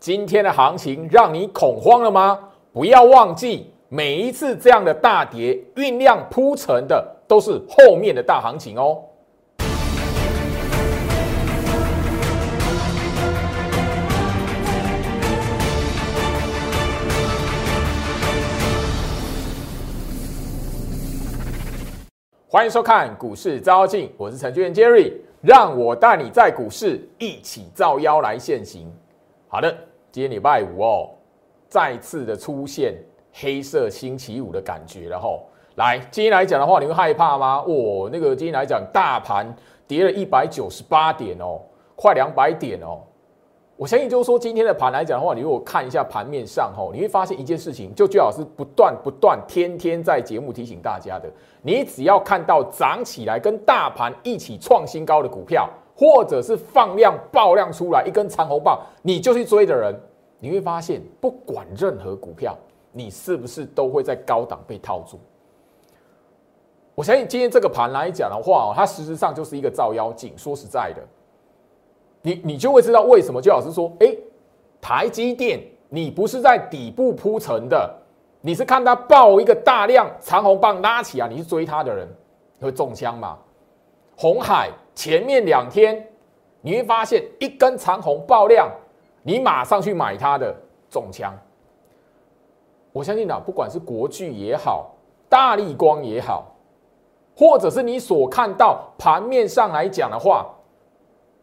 今天的行情让你恐慌了吗？不要忘记，每一次这样的大跌酝酿铺成的都是后面的大行情哦。欢迎收看股市招妖，我是程序员 Jerry，让我带你在股市一起造妖来现行。好的，今天礼拜五哦，再次的出现黑色星期五的感觉了吼。来，今天来讲的话，你会害怕吗？哦，那个今天来讲，大盘跌了一百九十八点哦，快两百点哦。我相信就是说，今天的盘来讲的话，你如果看一下盘面上吼，你会发现一件事情，就最好是不断不断，天天在节目提醒大家的。你只要看到涨起来跟大盘一起创新高的股票，或者是放量爆量出来一根长红棒，你就去追的人，你会发现，不管任何股票，你是不是都会在高档被套住？我相信今天这个盘来讲的话，它事实上就是一个照妖镜。说实在的。你你就会知道为什么，就老师说，哎，台积电你不是在底部铺成的，你是看它爆一个大量长红棒拉起啊，你去追它的人会中枪嘛？红海前面两天你会发现一根长红爆量，你马上去买它的中枪。我相信啊，不管是国巨也好，大力光也好，或者是你所看到盘面上来讲的话。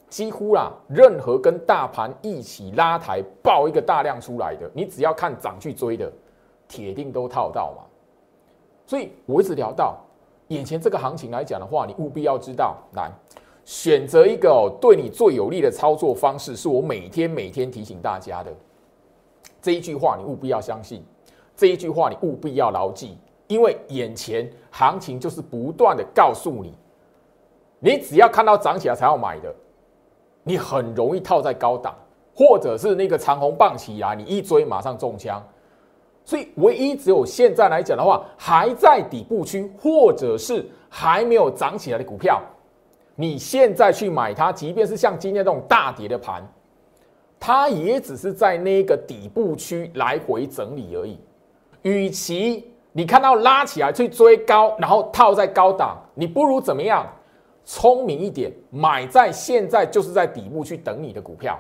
几乎啦，任何跟大盘一起拉抬爆一个大量出来的，你只要看涨去追的，铁定都套到嘛。所以我一直聊到眼前这个行情来讲的话，你务必要知道，来选择一个对你最有利的操作方式，是我每天每天提醒大家的这一句话，你务必要相信这一句话，你务必要牢记，因为眼前行情就是不断的告诉你，你只要看到涨起来才要买的。你很容易套在高档，或者是那个长红棒起来，你一追马上中枪。所以，唯一只有现在来讲的话，还在底部区，或者是还没有涨起来的股票，你现在去买它，即便是像今天这种大跌的盘，它也只是在那个底部区来回整理而已。与其你看到拉起来去追高，然后套在高档，你不如怎么样？聪明一点，买在现在就是在底部去等你的股票，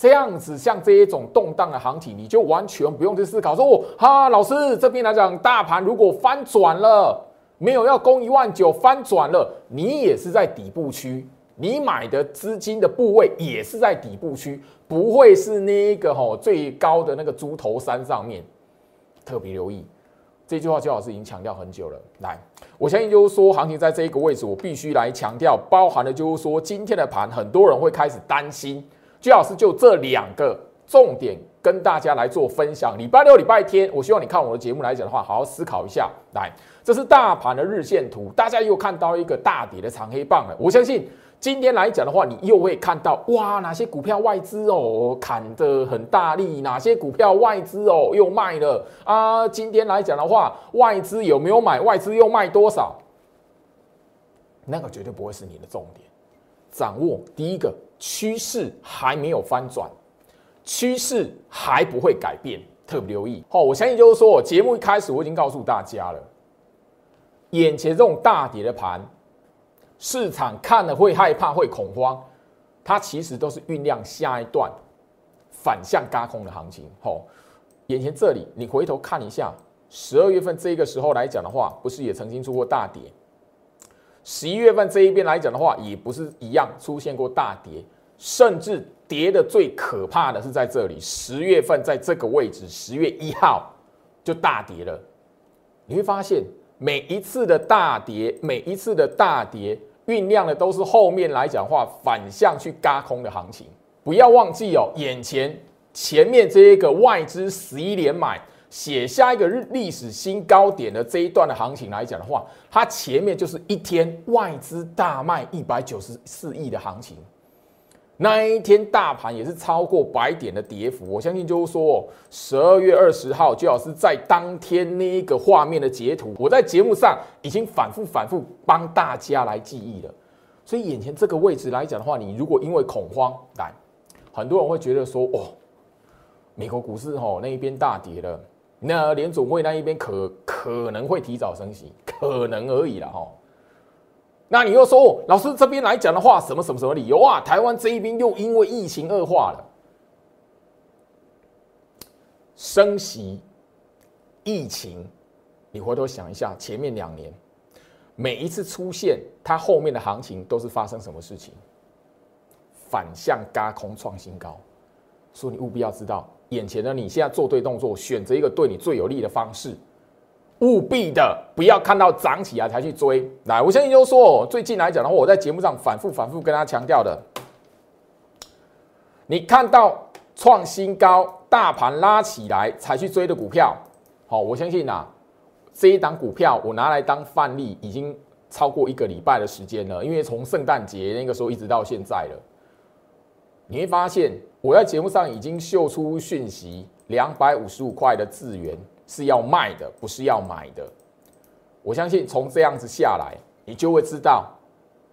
这样子像这一种动荡的行情，你就完全不用去思考说哦，哈，老师这边来讲，大盘如果翻转了，没有要攻一万九，翻转了，你也是在底部区，你买的资金的部位也是在底部区，不会是那个吼最高的那个猪头山上面，特别留意。这句话，邱老师已经强调很久了。来，我相信就是说，行情在这一个位置，我必须来强调，包含了就是说，今天的盘，很多人会开始担心。邱老师就这两个重点跟大家来做分享。礼拜六、礼拜天，我希望你看我的节目来讲的话，好好思考一下。来，这是大盘的日线图，大家又看到一个大跌的长黑棒了。我相信。今天来讲的话，你又会看到哇，哪些股票外资哦砍得很大力，哪些股票外资哦又卖了啊？今天来讲的话，外资有没有买？外资又卖多少？那个绝对不会是你的重点。掌握第一个趋势还没有翻转，趋势还不会改变，特别留意。好，我相信就是说，节目一开始我已经告诉大家了，眼前这种大跌的盘。市场看了会害怕、会恐慌，它其实都是酝酿下一段反向嘎空的行情。吼，眼前这里，你回头看一下，十二月份这个时候来讲的话，不是也曾经出过大跌？十一月份这一边来讲的话，也不是一样出现过大跌，甚至跌的最可怕的是在这里，十月份在这个位置，十月一号就大跌了。你会发现，每一次的大跌，每一次的大跌。酝酿的都是后面来讲话反向去嘎空的行情，不要忘记哦，眼前前面这一个外资十一连买写下一个日历史新高点的这一段的行情来讲的话，它前面就是一天外资大卖一百九十四亿的行情。那一天大盘也是超过百点的跌幅，我相信就是说，十二月二十号就要是在当天那一个画面的截图，我在节目上已经反复反复帮大家来记忆了。所以眼前这个位置来讲的话，你如果因为恐慌来，很多人会觉得说，哦，美国股市哦那一边大跌了，那联总会那一边可可能会提早升息，可能而已了哈。那你又说，老师这边来讲的话，什么什么什么理由啊？台湾这一边又因为疫情恶化了，升息、疫情，你回头想一下，前面两年每一次出现，它后面的行情都是发生什么事情？反向嘎空创新高，所以你务必要知道，眼前的你现在做对动作，选择一个对你最有利的方式。务必的不要看到涨起来才去追。来，我相信就是说，最近来讲的话，我在节目上反复反复跟他强调的，你看到创新高，大盘拉起来才去追的股票，好，我相信呐，这一档股票我拿来当范例，已经超过一个礼拜的时间了，因为从圣诞节那个时候一直到现在了，你会发现我在节目上已经秀出讯息，两百五十五块的资源。是要卖的，不是要买的。我相信从这样子下来，你就会知道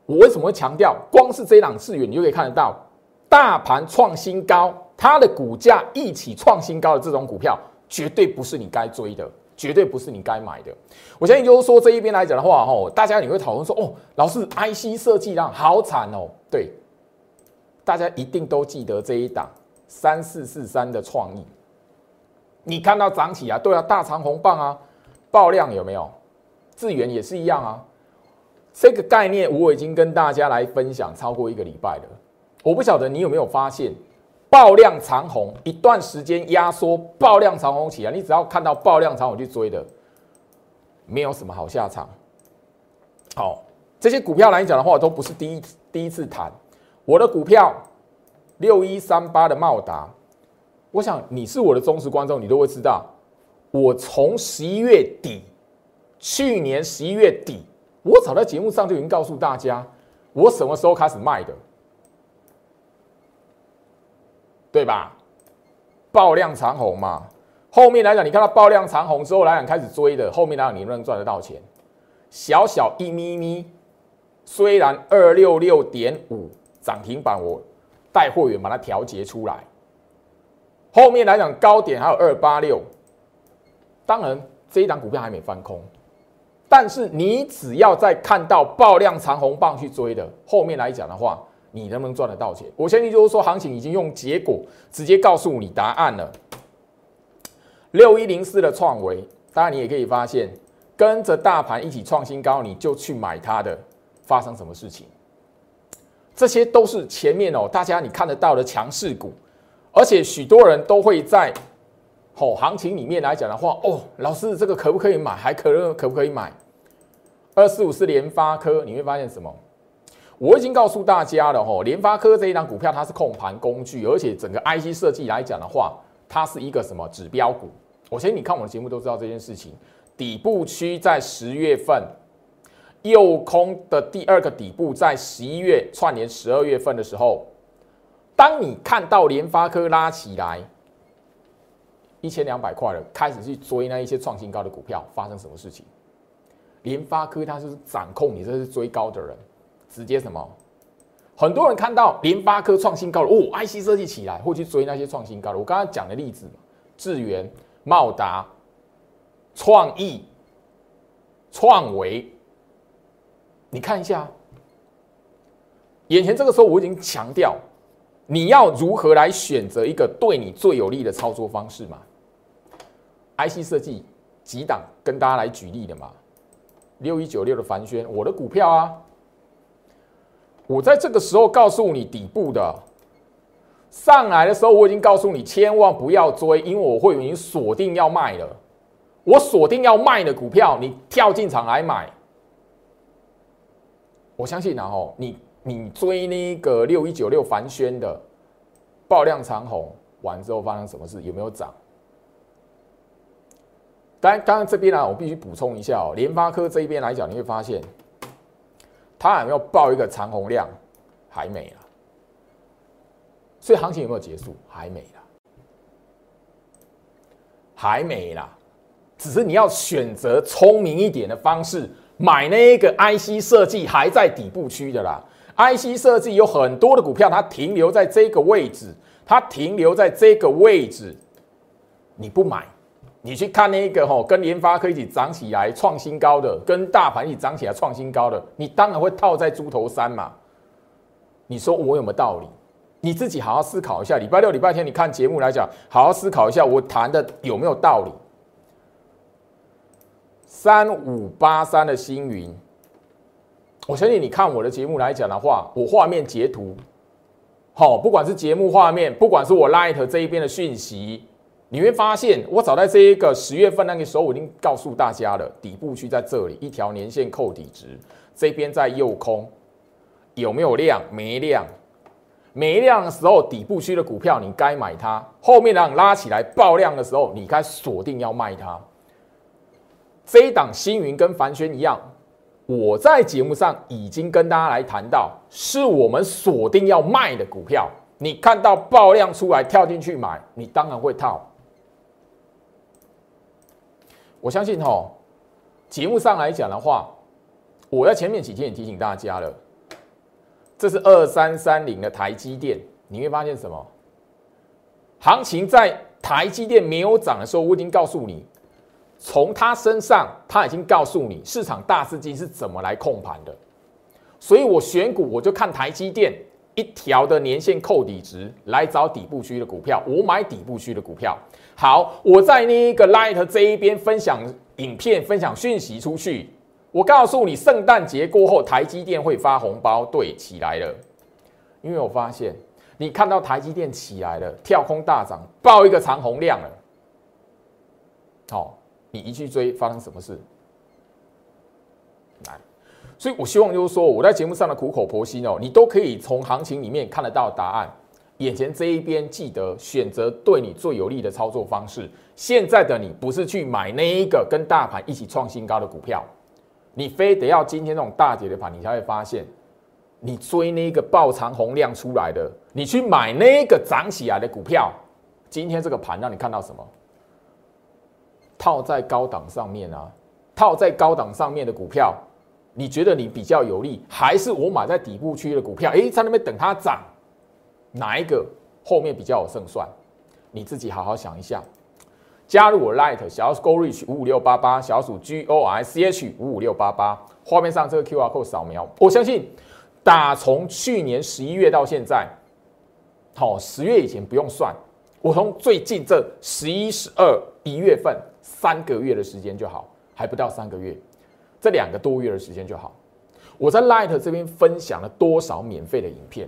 我为什么会强调，光是这档次元，你就可以看得到，大盘创新高，它的股价一起创新高的这种股票，绝对不是你该追的，绝对不是你该买的。我相信就是说这一边来讲的话，吼，大家你会讨论说，哦，老师，IC 设计量好惨哦。对，大家一定都记得这一档三四四三的创意。你看到涨起啊？对啊，大长红棒啊，爆量有没有？智源也是一样啊。这个概念我已经跟大家来分享超过一个礼拜了。我不晓得你有没有发现，爆量长红一段时间压缩，爆量长红起来，你只要看到爆量长红去追的，没有什么好下场。好，这些股票来讲的话，都不是第一第一次谈。我的股票六一三八的茂达。我想你是我的忠实观众，你都会知道，我从十一月底，去年十一月底，我早在节目上就已经告诉大家，我什么时候开始卖的，对吧？爆量长红嘛，后面来讲，你看到爆量长红之后来讲开始追的，后面来讲你能不能赚得到钱？小小一咪咪，虽然二六六点五涨停板，我带货员把它调节出来。后面来讲高点还有二八六，当然这一档股票还没翻空，但是你只要在看到爆量长红棒去追的，后面来讲的话，你能不能赚得到钱？我相信就是说，行情已经用结果直接告诉你答案了。六一零四的创维，当然你也可以发现，跟着大盘一起创新高，你就去买它的，发生什么事情？这些都是前面哦，大家你看得到的强势股。而且许多人都会在吼行情里面来讲的话，哦，老师这个可不可以买？还可可不可以买？二四五是联发科，你会发现什么？我已经告诉大家了，吼，联发科这一档股票它是控盘工具，而且整个 IC 设计来讲的话，它是一个什么指标股？我相信你看我的节目都知道这件事情。底部区在十月份，右空的第二个底部在十一月串联十二月份的时候。当你看到联发科拉起来一千两百块了，开始去追那一些创新高的股票，发生什么事情？联发科它是掌控你这是追高的人，直接什么？很多人看到联发科创新高了，哦，IC 设计起来会去追那些创新高的。我刚刚讲的例子，智源、茂达、创意、创维，你看一下，眼前这个时候我已经强调。你要如何来选择一个对你最有利的操作方式嘛？IC 设计几档跟大家来举例的嘛？六一九六的凡轩，我的股票啊，我在这个时候告诉你底部的上来的时候，我已经告诉你千万不要追，因为我会已经锁定要卖了。我锁定要卖的股票，你跳进场来买，我相信然后你。你追那个六一九六凡轩的爆量长虹完之后发生什么事？有没有涨？当然，当然这边呢，我必须补充一下哦。联发科这一边来讲，你会发现它有没有爆一个长虹量？还没了。所以行情有没有结束？还没了，还没啦。只是你要选择聪明一点的方式买那个 IC 设计还在底部区的啦。IC 设计有很多的股票，它停留在这个位置，它停留在这个位置，你不买，你去看那个吼，跟联发科一起涨起来创新高的，跟大盘一起涨起来创新高的，你当然会套在猪头山嘛。你说我有没有道理？你自己好好思考一下。礼拜六、礼拜天你看节目来讲，好好思考一下，我谈的有没有道理？三五八三的星云，我相信你看我的节目来讲的话，我画面截图，好，不管是节目画面，不管是我 Light 这一边的讯息，你会发现，我早在这一个十月份那个时候，我已经告诉大家了，底部区在这里，一条年线扣底值，这边在右空，有没有量？没量。没量的时候，底部区的股票你该买它；后面让拉起来爆量的时候，你该锁定要卖它。这一档星云跟凡轩一样，我在节目上已经跟大家来谈到，是我们锁定要卖的股票。你看到爆量出来跳进去买，你当然会套。我相信哈，节目上来讲的话，我在前面几天也提醒大家了。这是二三三零的台积电，你会发现什么？行情在台积电没有涨的时候，我已经告诉你，从他身上，他已经告诉你市场大资金是怎么来控盘的。所以我选股，我就看台积电一条的年线扣底值来找底部区的股票，我买底部区的股票。好，我在那个 Light 这一边分享影片，分享讯息出去。我告诉你，圣诞节过后，台积电会发红包，对，起来了。因为我发现，你看到台积电起来了，跳空大涨，爆一个长红量了。好，你一去追，发生什么事？来，所以我希望就是说，我在节目上的苦口婆心哦，你都可以从行情里面看得到答案。眼前这一边，记得选择对你最有利的操作方式。现在的你，不是去买那一个跟大盘一起创新高的股票。你非得要今天这种大跌的盘，你才会发现，你追那个爆长红量出来的，你去买那个涨起来的股票，今天这个盘让你看到什么？套在高档上面啊，套在高档上面的股票，你觉得你比较有利，还是我买在底部区的股票？诶，在那边等它涨，哪一个后面比较有胜算？你自己好好想一下。加入我 Light 小鼠 Go Reach 五五六八八小鼠 G O R C H 五五六八八，画面上这个 Q R code 扫描，我相信打从去年十一月到现在，好十月以前不用算，我从最近这十一、十二一月份三个月的时间就好，还不到三个月，这两个多月的时间就好，我在 Light 这边分享了多少免费的影片，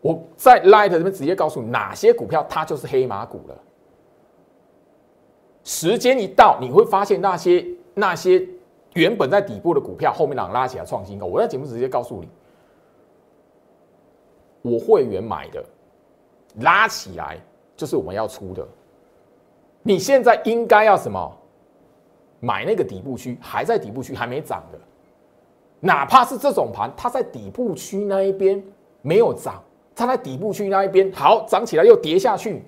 我在 Light 这边直接告诉你哪些股票它就是黑马股了。时间一到，你会发现那些那些原本在底部的股票，后面让拉起来创新高。我在节目直接告诉你，我会员买的拉起来就是我们要出的。你现在应该要什么？买那个底部区还在底部区还没涨的，哪怕是这种盘，它在底部区那一边没有涨，它在底部区那一边好涨起来又跌下去，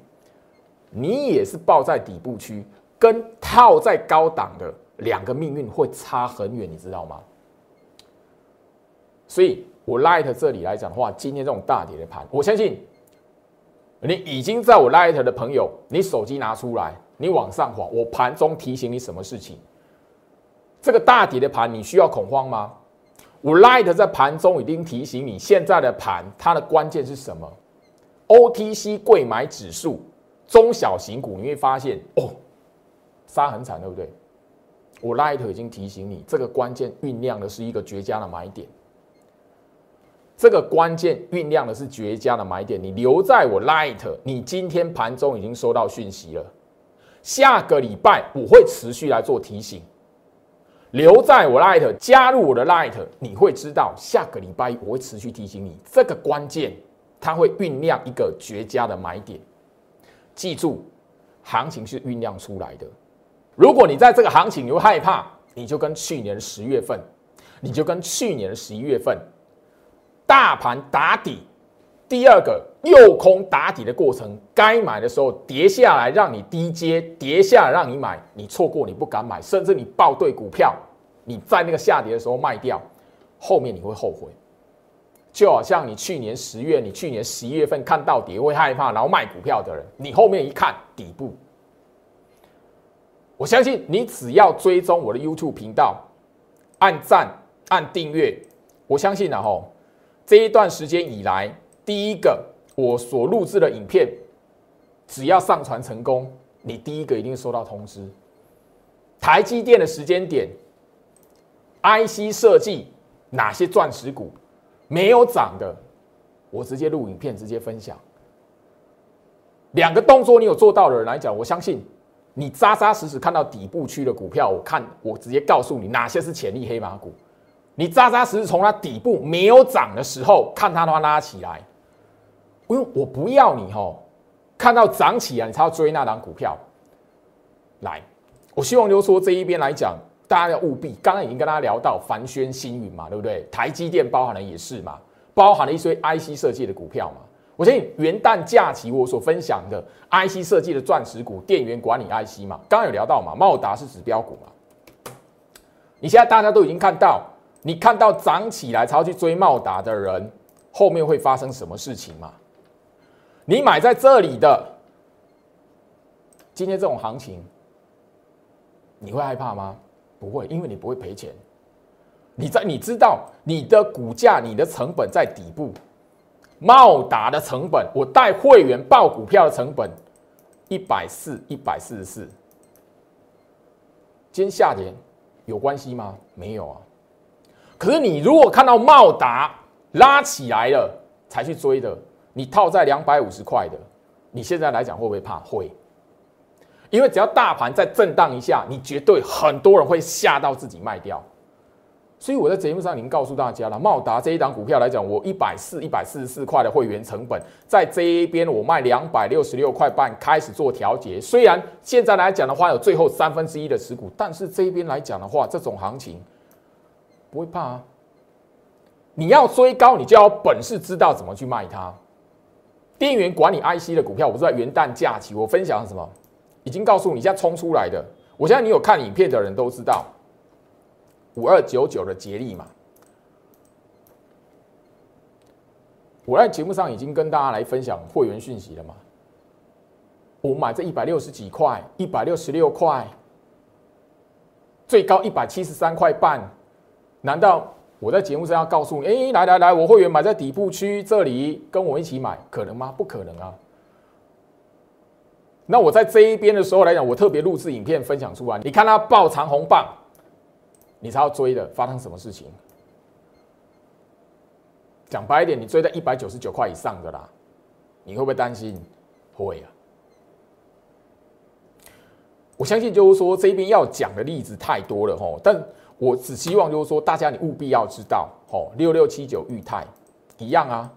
你也是抱在底部区。跟套在高档的两个命运会差很远，你知道吗？所以，我 Light 这里来讲的话，今天这种大跌的盘，我相信你已经在我 Light 的朋友，你手机拿出来，你往上滑，我盘中提醒你什么事情？这个大底的盘，你需要恐慌吗？我 Light 在盘中已经提醒你，现在的盘它的关键是什么？OTC 贵买指数，中小型股，你会发现哦。杀很惨，对不对？我 Light 已经提醒你，这个关键酝酿的是一个绝佳的买点。这个关键酝酿的是绝佳的买点。你留在我 Light，你今天盘中已经收到讯息了。下个礼拜我会持续来做提醒。留在我 Light，加入我的 Light，你会知道下个礼拜我会持续提醒你这个关键，它会酝酿一个绝佳的买点。记住，行情是酝酿出来的。如果你在这个行情你会害怕，你就跟去年十月份，你就跟去年十一月份，大盘打底，第二个右空打底的过程，该买的时候跌下来让你低接，跌下来让你买，你错过你不敢买，甚至你报对股票，你在那个下跌的时候卖掉，后面你会后悔。就好像你去年十月、你去年十一月份看到底会害怕，然后卖股票的人，你后面一看底部，我相信你只要追踪我的 YouTube 频道，按赞、按订阅，我相信然后这一段时间以来，第一个我所录制的影片，只要上传成功，你第一个一定收到通知。台积电的时间点，IC 设计哪些钻石股？没有涨的，我直接录影片，直接分享。两个动作你有做到的人来讲，我相信你扎扎实实看到底部区的股票，我看我直接告诉你哪些是潜力黑马股。你扎扎实实从它底部没有涨的时候看它的话拉起来，因为我不要你吼，看到涨起来你才要追那档股票。来，我希望就说这一边来讲。大家要务必，刚刚已经跟大家聊到凡轩、星云嘛，对不对？台积电包含的也是嘛，包含了一些 IC 设计的股票嘛。我相信元旦假期我所分享的 IC 设计的钻石股、电源管理 IC 嘛，刚刚有聊到嘛，茂达是指标股嘛。你现在大家都已经看到，你看到涨起来才要去追茂达的人，后面会发生什么事情吗？你买在这里的，今天这种行情，你会害怕吗？不会，因为你不会赔钱。你在你知道你的股价、你的成本在底部。茂达的成本，我带会员报股票的成本一百四、一百四十四。今天下跌有关系吗？没有啊。可是你如果看到茂达拉起来了才去追的，你套在两百五十块的，你现在来讲会不会怕？会。因为只要大盘再震荡一下，你绝对很多人会吓到自己卖掉。所以我在节目上已经告诉大家了，茂达这一档股票来讲，我一百四一百四十四块的会员成本，在这一边我卖两百六十六块半开始做调节。虽然现在来讲的话有最后三分之一的持股，但是这边来讲的话，这种行情不会怕啊。你要追高，你就要本事知道怎么去卖它。电源管理 IC 的股票，我是在元旦假期我分享什么？已经告诉你，现在冲出来的。我相信你有看影片的人都知道，五二九九的捷力嘛。我在节目上已经跟大家来分享会员讯息了嘛。我买这一百六十几块，一百六十六块，最高一百七十三块半。难道我在节目上要告诉你，哎，来来来，我会员买在底部区这里，跟我一起买，可能吗？不可能啊。那我在这一边的时候来讲，我特别录制影片分享出来。你看它爆长红棒，你才要追的，发生什么事情？讲白一点，你追在一百九十九块以上的啦，你会不会担心？会啊。我相信就是说这边要讲的例子太多了吼，但我只希望就是说大家你务必要知道吼，六六七九裕泰一样啊。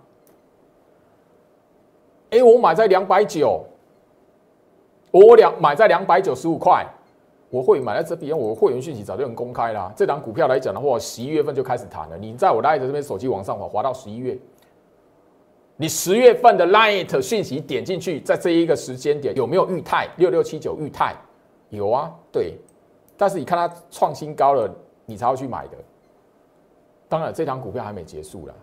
哎，我买在两百九。我两买在两百九十五块，我会买在这边。我会员讯息早就很公开啦。这档股票来讲的话，十一月份就开始谈了。你在我 Light 这边手机往上滑，滑到十一月，你十月份的 Light 讯息点进去，在这一个时间点有没有裕泰六六七九裕泰？有啊，对。但是你看它创新高了，你才要去买的。当然，这档股票还没结束了。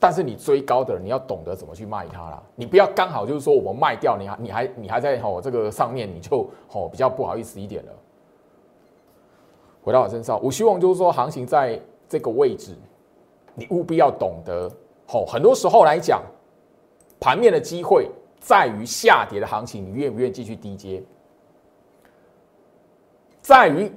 但是你追高的，你要懂得怎么去卖它啦。你不要刚好就是说我们卖掉，你还你还你还在吼这个上面，你就吼比较不好意思一点了。回到我身上，我希望就是说行情在这个位置，你务必要懂得吼。很多时候来讲，盘面的机会在于下跌的行情，你愿不愿意继续低接？在于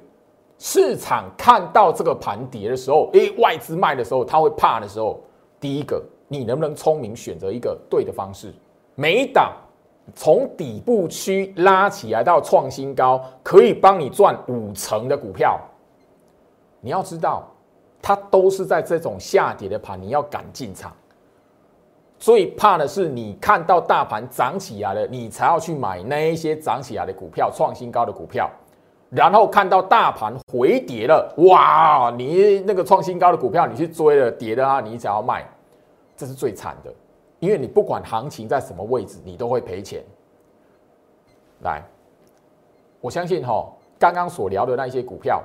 市场看到这个盘跌的时候，诶，外资卖的时候，他会怕的时候。第一个，你能不能聪明选择一个对的方式？每一档从底部区拉起来到创新高，可以帮你赚五成的股票，你要知道，它都是在这种下跌的盘，你要敢进场。最怕的是你看到大盘涨起来了，你才要去买那一些涨起来的股票、创新高的股票，然后看到大盘回跌了，哇，你那个创新高的股票你去追了，跌的啊，你只要卖。这是最惨的，因为你不管行情在什么位置，你都会赔钱。来，我相信哈，刚刚所聊的那些股票，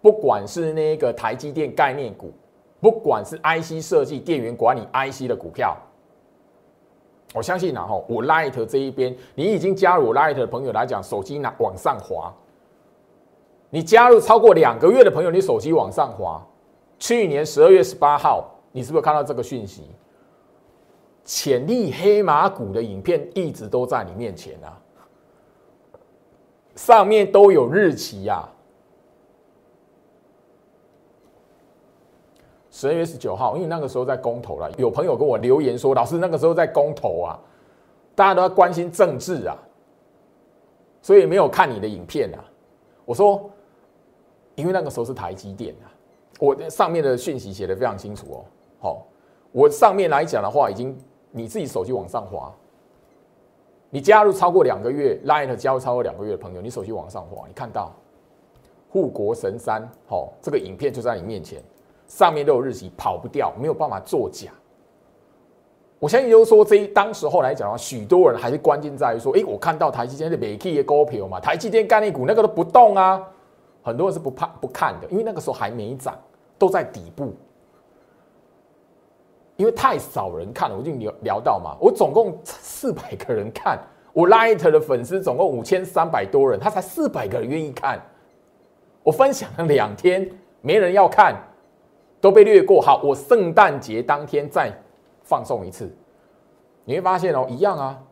不管是那个台积电概念股，不管是 IC 设计、电源管理 IC 的股票，我相信然后我 Light 这一边，你已经加入我 Light 的朋友来讲，手机拿往上滑。你加入超过两个月的朋友，你手机往上滑。去年十二月十八号，你是不是看到这个讯息？潜力黑马股的影片一直都在你面前啊，上面都有日期呀。十二月十九号，因为那个时候在公投了，有朋友跟我留言说：“老师，那个时候在公投啊，大家都在关心政治啊，所以没有看你的影片啊。”我说：“因为那个时候是台积电啊，我上面的讯息写的非常清楚哦。好，我上面来讲的话，已经。”你自己手机往上滑，你加入超过两个月，Line 加入超过两个月的朋友，你手机往上滑，你看到护国神山，好，这个影片就在你面前，上面都有日期，跑不掉，没有办法作假。我相信就是说，这一当时候来讲的话，许多人还是关键在于说，哎，我看到台积电的美 K 的股票嘛，台积电概念股那个都不动啊，很多人是不怕不看的，因为那个时候还没涨，都在底部。因为太少人看了，我就聊聊到嘛，我总共四百个人看，我 Light 的粉丝总共五千三百多人，他才四百个人愿意看，我分享了两天，没人要看，都被略过。好，我圣诞节当天再放送一次，你会发现哦，一样啊。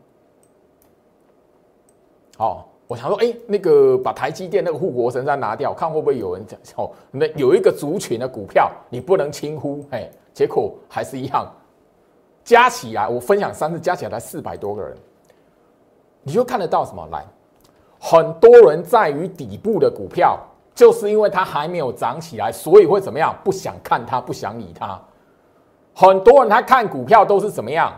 好，我想说，哎，那个把台积电那个护国神山拿掉，看会不会有人讲哦，那有一个族群的股票你不能轻忽，哎。结果还是一样，加起来我分享三次，加起来才四百多个人，你就看得到什么？来，很多人在于底部的股票，就是因为它还没有涨起来，所以会怎么样？不想看它，不想理它。很多人他看股票都是怎么样？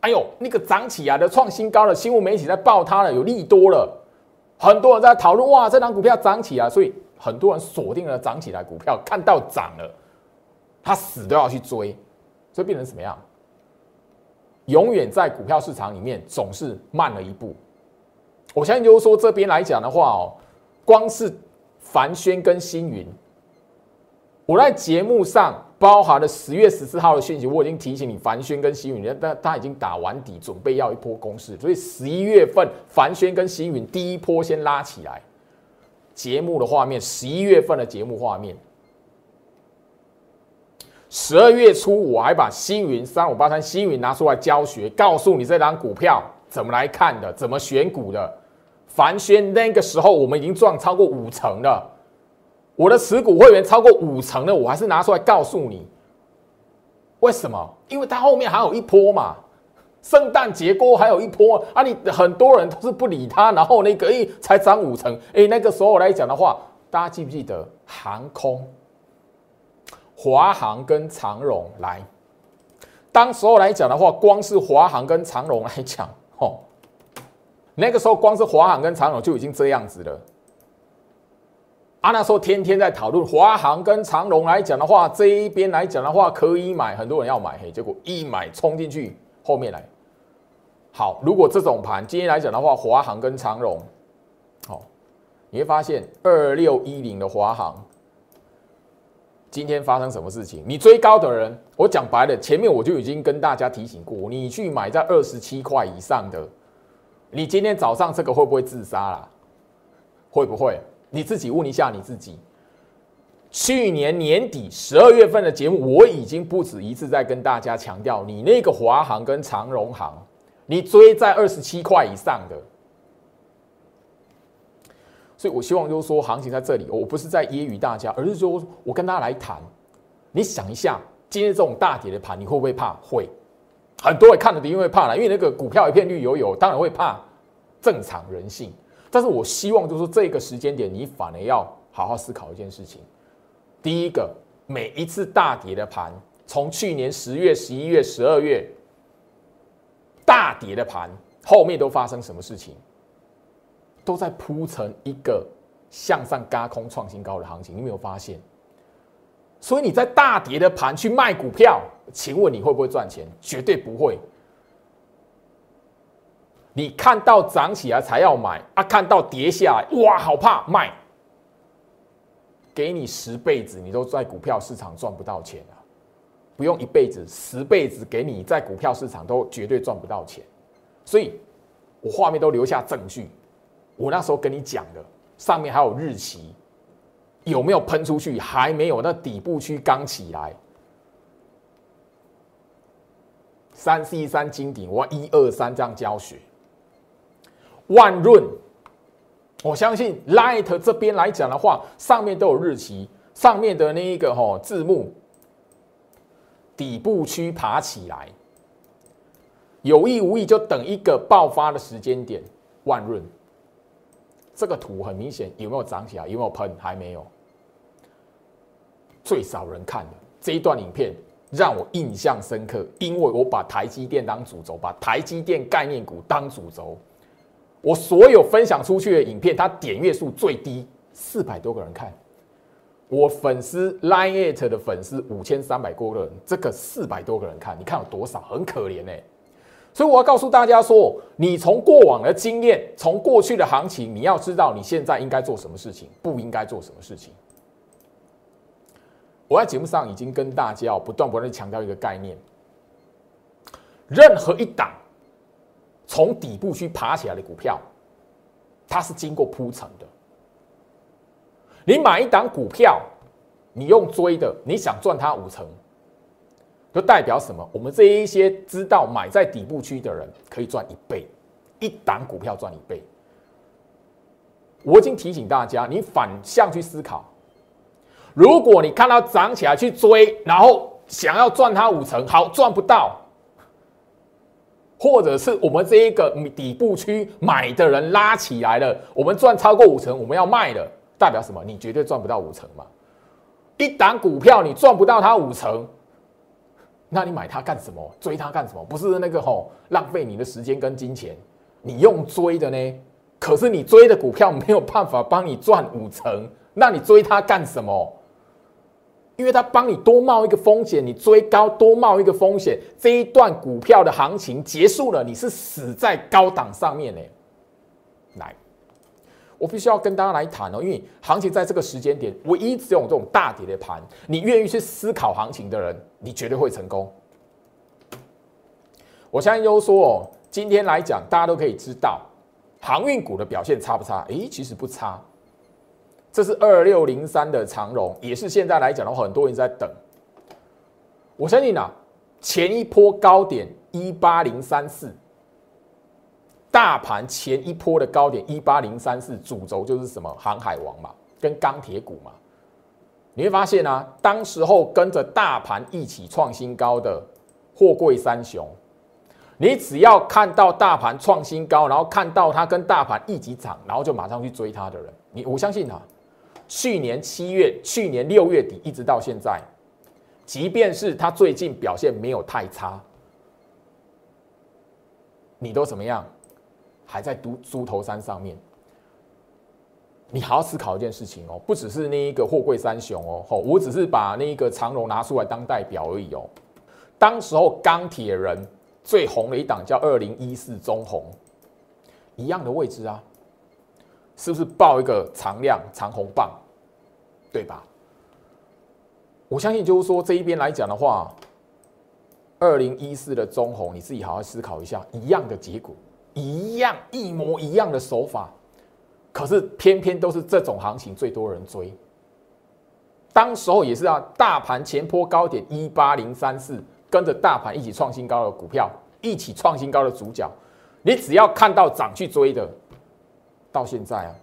哎呦，那个涨起来的创新高的新闻媒体在报它了，有利多了，很多人在讨论哇，这张股票涨起来，所以很多人锁定了涨起来股票，看到涨了。他死都要去追，所以变成什么样？永远在股票市场里面总是慢了一步。我相信就是说这边来讲的话哦，光是凡轩跟星云，我在节目上包含了十月十四号的讯息，我已经提醒你凡轩跟星云，但他已经打完底，准备要一波攻势，所以十一月份凡轩跟星云第一波先拉起来。节目的画面，十一月份的节目画面。十二月初，我还把星云三五八三星云拿出来教学，告诉你这张股票怎么来看的，怎么选股的。凡轩那个时候，我们已经赚超过五成了。我的持股会员超过五成的，我还是拿出来告诉你。为什么？因为它后面还有一波嘛，圣诞节过后还有一波啊！你很多人都是不理它，然后那个哎才涨五成，哎那个时候来讲的话，大家记不记得航空？华航跟长荣来，当时候来讲的话，光是华航跟长荣来讲，哦，那个时候光是华航跟长荣就已经这样子了。啊，那时候天天在讨论华航跟长荣来讲的话，这一边来讲的话可以买，很多人要买，嘿，结果一买冲进去，后面来。好，如果这种盘今天来讲的话，华航跟长荣，好，你会发现二六一零的华航。今天发生什么事情？你追高的人，我讲白了，前面我就已经跟大家提醒过，你去买在二十七块以上的，你今天早上这个会不会自杀啦？会不会？你自己问一下你自己。去年年底十二月份的节目，我已经不止一次在跟大家强调，你那个华航跟长荣航，你追在二十七块以上的。所以，我希望就是说，行情在这里，我不是在揶揄大家，而是说我跟大家来谈。你想一下，今天这种大跌的盘，你会不会怕？会。很多人看了的，因为怕了，因为那个股票一片绿油油，当然会怕。正常人性。但是我希望就是说，这个时间点，你反而要好好思考一件事情。第一个，每一次大跌的盘，从去年十月、十一月、十二月大跌的盘，后面都发生什么事情？都在铺成一个向上嘎空创新高的行情，你没有发现？所以你在大跌的盘去卖股票，请问你会不会赚钱？绝对不会。你看到涨起来才要买啊，看到跌下来，哇，好怕卖。给你十辈子，你都在股票市场赚不到钱啊！不用一辈子，十辈子给你在股票市场都绝对赚不到钱。所以，我画面都留下证据。我那时候跟你讲的，上面还有日期，有没有喷出去？还没有，那底部区刚起来。三 C 三金顶，我一二三这样教学。万润，我相信 Light 这边来讲的话，上面都有日期，上面的那一个哈字幕，底部区爬起来，有意无意就等一个爆发的时间点。万润，这个图很明显有没有涨起来？有没有喷？还没有。最少人看的这一段影片。让我印象深刻，因为我把台积电当主轴，把台积电概念股当主轴。我所有分享出去的影片，它点阅数最低四百多个人看。我粉丝 Line It 的粉丝五千三百多个人，这个四百多个人看，你看有多少？很可怜哎。所以我要告诉大家说，你从过往的经验，从过去的行情，你要知道你现在应该做什么事情，不应该做什么事情。我在节目上已经跟大家不断不断的强调一个概念：任何一档从底部去爬起来的股票，它是经过铺陈的。你买一档股票，你用追的，你想赚它五成，就代表什么？我们这一些知道买在底部区的人可以赚一倍，一档股票赚一倍。我已经提醒大家，你反向去思考。如果你看到涨起来去追，然后想要赚它五成，好赚不到；或者是我们这一个底部区买的人拉起来了，我们赚超过五成，我们要卖了，代表什么？你绝对赚不到五成嘛！一档股票你赚不到它五成，那你买它干什么？追它干什么？不是那个吼浪费你的时间跟金钱，你用追的呢？可是你追的股票没有办法帮你赚五成，那你追它干什么？因为他帮你多冒一个风险，你追高多冒一个风险，这一段股票的行情结束了，你是死在高档上面呢。来，我必须要跟大家来谈哦，因为行情在这个时间点，唯一只有这种大跌的盘，你愿意去思考行情的人，你绝对会成功。我相信优说哦，今天来讲，大家都可以知道，航运股的表现差不差？诶，其实不差。这是二六零三的长荣，也是现在来讲的话，很多人在等。我相信啊，前一波高点一八零三四，大盘前一波的高点一八零三四，主轴就是什么航海王嘛，跟钢铁股嘛。你会发现啊，当时候跟着大盘一起创新高的货柜三雄，你只要看到大盘创新高，然后看到它跟大盘一起涨，然后就马上去追它的人，你我相信啊。去年七月、去年六月底一直到现在，即便是他最近表现没有太差，你都怎么样？还在独猪头山上面。你好好思考一件事情哦，不只是那一个货柜三雄哦，吼，我只是把那一个长荣拿出来当代表而已哦。当时候钢铁人最红的一档叫二零一四中红，一样的位置啊，是不是报一个长量长红棒？对吧？我相信就是说这一边来讲的话，二零一四的中红，你自己好好思考一下，一样的结果，一样一模一样的手法，可是偏偏都是这种行情最多人追。当时候也是啊，大盘前坡高点一八零三四，跟着大盘一起创新高的股票，一起创新高的主角，你只要看到涨去追的，到现在啊。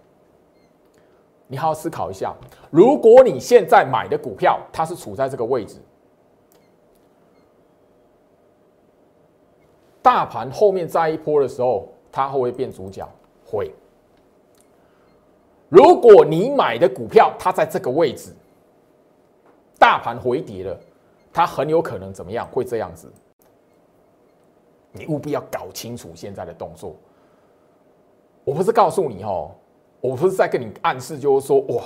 你好好思考一下，如果你现在买的股票它是处在这个位置，大盘后面再一波的时候，它会不会变主角？会。如果你买的股票它在这个位置，大盘回跌了，它很有可能怎么样？会这样子。你务必要搞清楚现在的动作。我不是告诉你哦。我不是在跟你暗示，就是说，哇，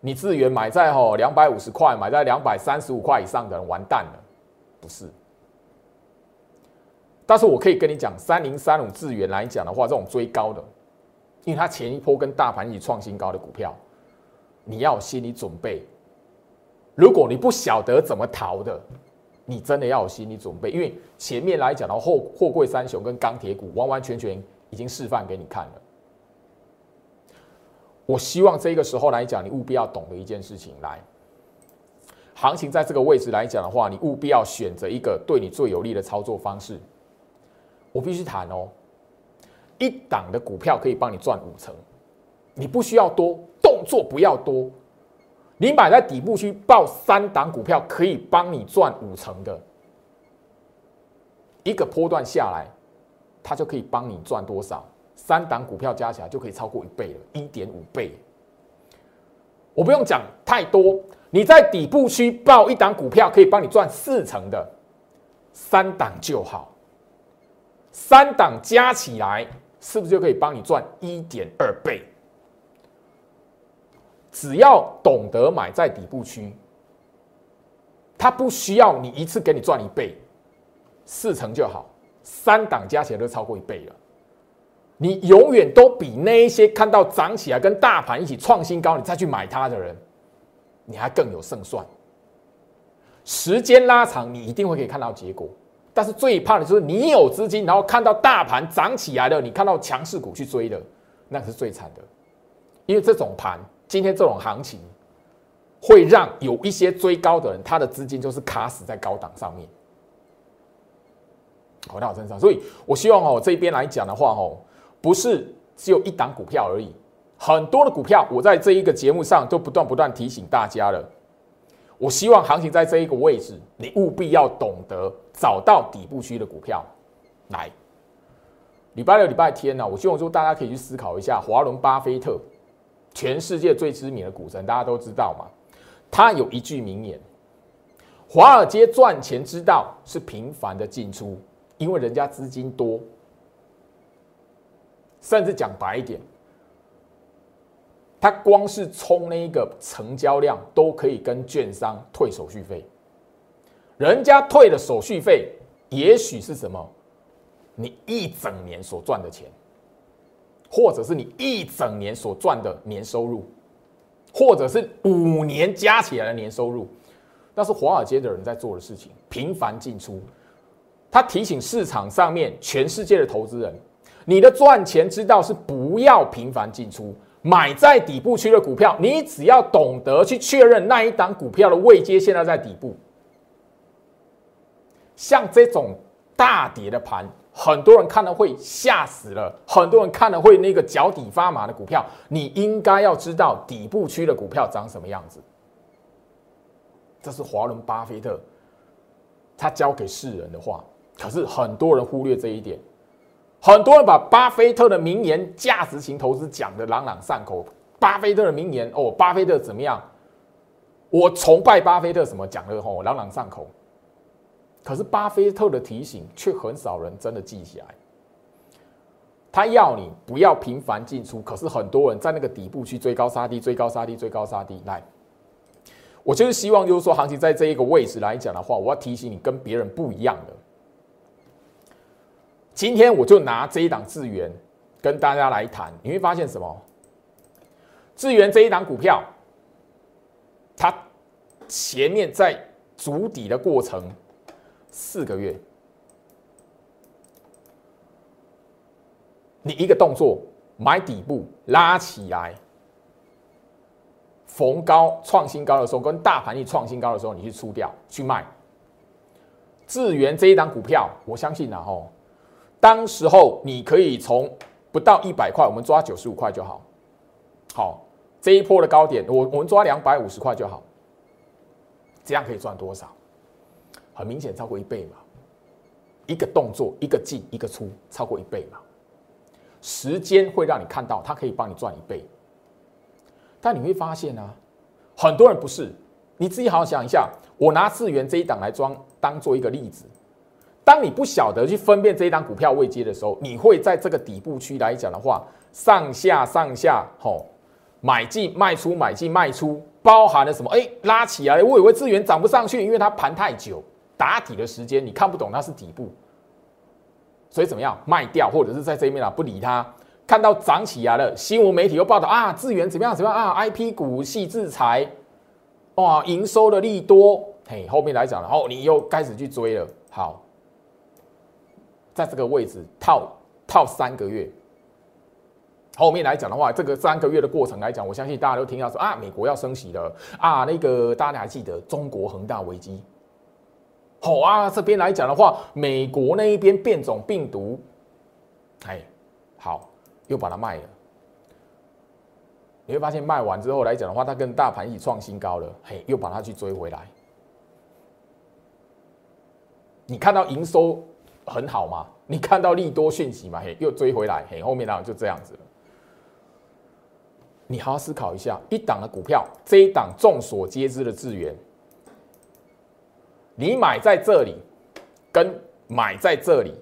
你资源买在吼两百五十块，买在两百三十五块以上的人完蛋了，不是。但是我可以跟你讲，三零三五资源来讲的话，这种追高的，因为它前一波跟大盘一起创新高的股票，你要有心理准备，如果你不晓得怎么逃的，你真的要有心理准备，因为前面来讲的货货柜三雄跟钢铁股完完全全已经示范给你看了。我希望这个时候来讲，你务必要懂得一件事情来。行情在这个位置来讲的话，你务必要选择一个对你最有利的操作方式。我必须谈哦，一档的股票可以帮你赚五成，你不需要多动作，不要多。你买在底部区报三档股票，可以帮你赚五成的，一个波段下来，它就可以帮你赚多少？三档股票加起来就可以超过一倍了，一点五倍。我不用讲太多。你在底部区报一档股票，可以帮你赚四成的，三档就好，三档加起来是不是就可以帮你赚一点二倍？只要懂得买在底部区，它不需要你一次给你赚一倍，四成就好，三档加起来都超过一倍了。你永远都比那一些看到涨起来跟大盘一起创新高，你再去买它的人。你还更有胜算。时间拉长，你一定会可以看到结果。但是最怕的就是你有资金，然后看到大盘涨起来了，你看到强势股去追的，那是最惨的。因为这种盘，今天这种行情，会让有一些追高的人，他的资金就是卡死在高档上面，回到我身上。所以我希望哦，这边来讲的话哦，不是只有一档股票而已。很多的股票，我在这一个节目上都不断不断提醒大家了。我希望行情在这一个位置，你务必要懂得找到底部区的股票来。礼拜六、礼拜天呢，我希望说大家可以去思考一下，华伦巴菲特，全世界最知名的股神，大家都知道嘛。他有一句名言：“华尔街赚钱之道是频繁的进出，因为人家资金多。”甚至讲白一点。他光是冲那一个成交量，都可以跟券商退手续费。人家退的手续费，也许是什么？你一整年所赚的钱，或者是你一整年所赚的年收入，或者是五年加起来的年收入。那是华尔街的人在做的事情，频繁进出。他提醒市场上面全世界的投资人：你的赚钱之道是不要频繁进出。买在底部区的股票，你只要懂得去确认那一档股票的位阶现在在底部。像这种大跌的盘，很多人看了会吓死了，很多人看了会那个脚底发麻的股票，你应该要知道底部区的股票长什么样子。这是华伦巴菲特他教给世人的话，可是很多人忽略这一点。很多人把巴菲特的名言“价值型投资”讲的朗朗上口。巴菲特的名言哦，巴菲特怎么样？我崇拜巴菲特，什么讲的吼朗朗上口。可是巴菲特的提醒却很少人真的记起来。他要你不要频繁进出，可是很多人在那个底部去追高杀低，追高杀低，追高杀低。来，我就是希望，就是说行情在这一个位置来讲的话，我要提醒你跟别人不一样的。今天我就拿这一档智源跟大家来谈，你会发现什么？智源这一档股票，它前面在筑底的过程四个月，你一个动作买底部拉起来，逢高创新高的时候，跟大盘一创新高的时候，你去出掉去卖。智源这一档股票，我相信啊，吼。当时候你可以从不到一百块，我们抓九十五块就好。好，这一波的高点，我我们抓两百五十块就好。这样可以赚多少？很明显超过一倍嘛。一个动作，一个进，一个出，超过一倍嘛。时间会让你看到，它可以帮你赚一倍。但你会发现呢，很多人不是。你自己好好想一下，我拿智元这一档来装，当做一个例子。当你不晓得去分辨这一档股票未接的时候，你会在这个底部区来讲的话，上下上下吼，买进卖出买进卖出，包含了什么？哎，拉起来，我以为资源涨不上去，因为它盘太久，打底的时间你看不懂它是底部，所以怎么样卖掉，或者是在这一面啊不理它。看到涨起来了，新闻媒体又报道啊，资源怎么样怎么样啊？I P 股系制裁，哇，营收的利多，嘿，后面来讲，然后你又开始去追了。好，在这个位置套套三个月，后面来讲的话，这个三个月的过程来讲，我相信大家都听到说啊，美国要升息了啊，那个大家还记得中国恒大危机？好啊，这边来讲的话，美国那一边变种病毒，哎，好，又把它卖了。你会发现卖完之后来讲的话，它跟大盘一起创新高了，嘿，又把它去追回来。你看到营收很好吗？你看到利多讯息吗？嘿，又追回来，嘿，后面呢就这样子。你好好思考一下，一档的股票，这一档众所皆知的资源，你买在这里，跟买在这里，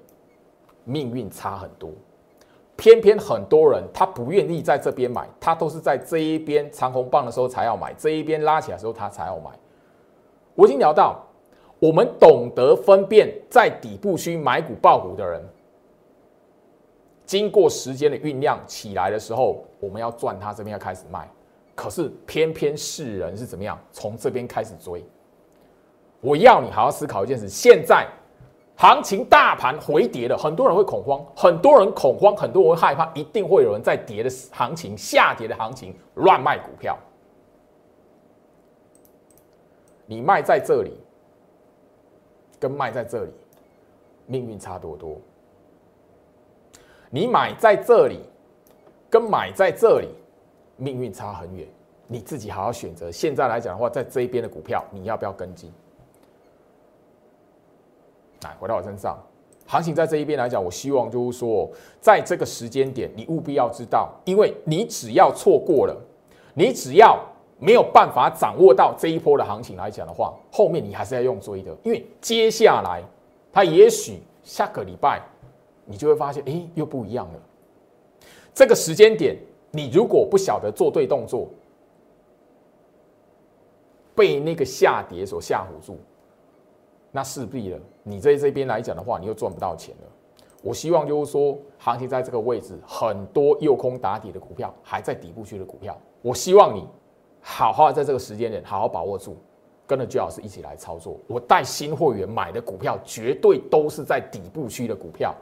命运差很多。偏偏很多人他不愿意在这边买，他都是在这一边长红棒的时候才要买，这一边拉起来的时候他才要买。我已经聊到，我们懂得分辨在底部区买股爆股的人，经过时间的酝酿起来的时候，我们要赚他这边要开始卖。可是偏偏世人是怎么样，从这边开始追。我要你好好思考一件事，现在。行情大盘回跌了，很多人会恐慌，很多人恐慌，很多人会害怕，一定会有人在跌的行情、下跌的行情乱卖股票。你卖在这里，跟卖在这里，命运差多多。你买在这里，跟买在这里，命运差很远。你自己好好选择。现在来讲的话，在这一边的股票，你要不要跟进？来回到我身上，行情在这一边来讲，我希望就是说，在这个时间点，你务必要知道，因为你只要错过了，你只要没有办法掌握到这一波的行情来讲的话，后面你还是要用追的，因为接下来它也许下个礼拜你就会发现，哎，又不一样了。这个时间点，你如果不晓得做对动作，被那个下跌所吓唬住。那势必了，你在这边来讲的话，你又赚不到钱了。我希望就是说，行情在这个位置，很多诱空打底的股票还在底部区的股票，我希望你好好在这个时间点好好把握住，跟着巨老师一起来操作。我带新会员买的股票，绝对都是在底部区的股票。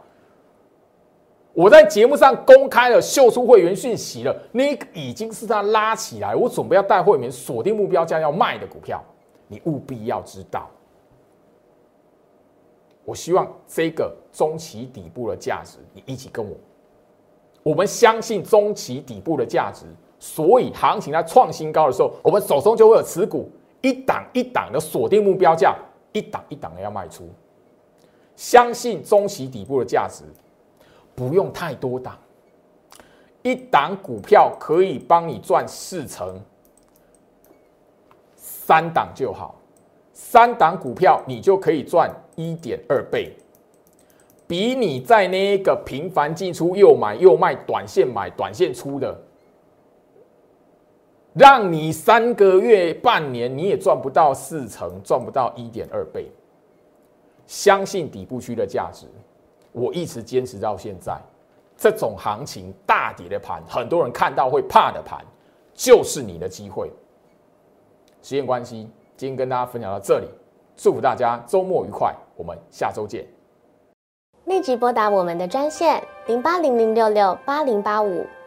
我在节目上公开了，秀出会员讯息了，那已经是他拉起来，我准备要带会员锁定目标价要卖的股票，你务必要知道。我希望这个中期底部的价值，你一起跟我。我们相信中期底部的价值，所以行情在创新高的时候，我们手中就会有持股，一档一档的锁定目标价，一档一档的要卖出。相信中期底部的价值，不用太多档，一档股票可以帮你赚四成，三档就好。三档股票，你就可以赚一点二倍，比你在那个频繁进出、又买又卖、短线买、短线出的，让你三个月、半年你也赚不到四成，赚不到一点二倍。相信底部区的价值，我一直坚持到现在。这种行情大跌的盘，很多人看到会怕的盘，就是你的机会。时间关系。今天跟大家分享到这里，祝福大家周末愉快，我们下周见。立即拨打我们的专线零八零零六六八零八五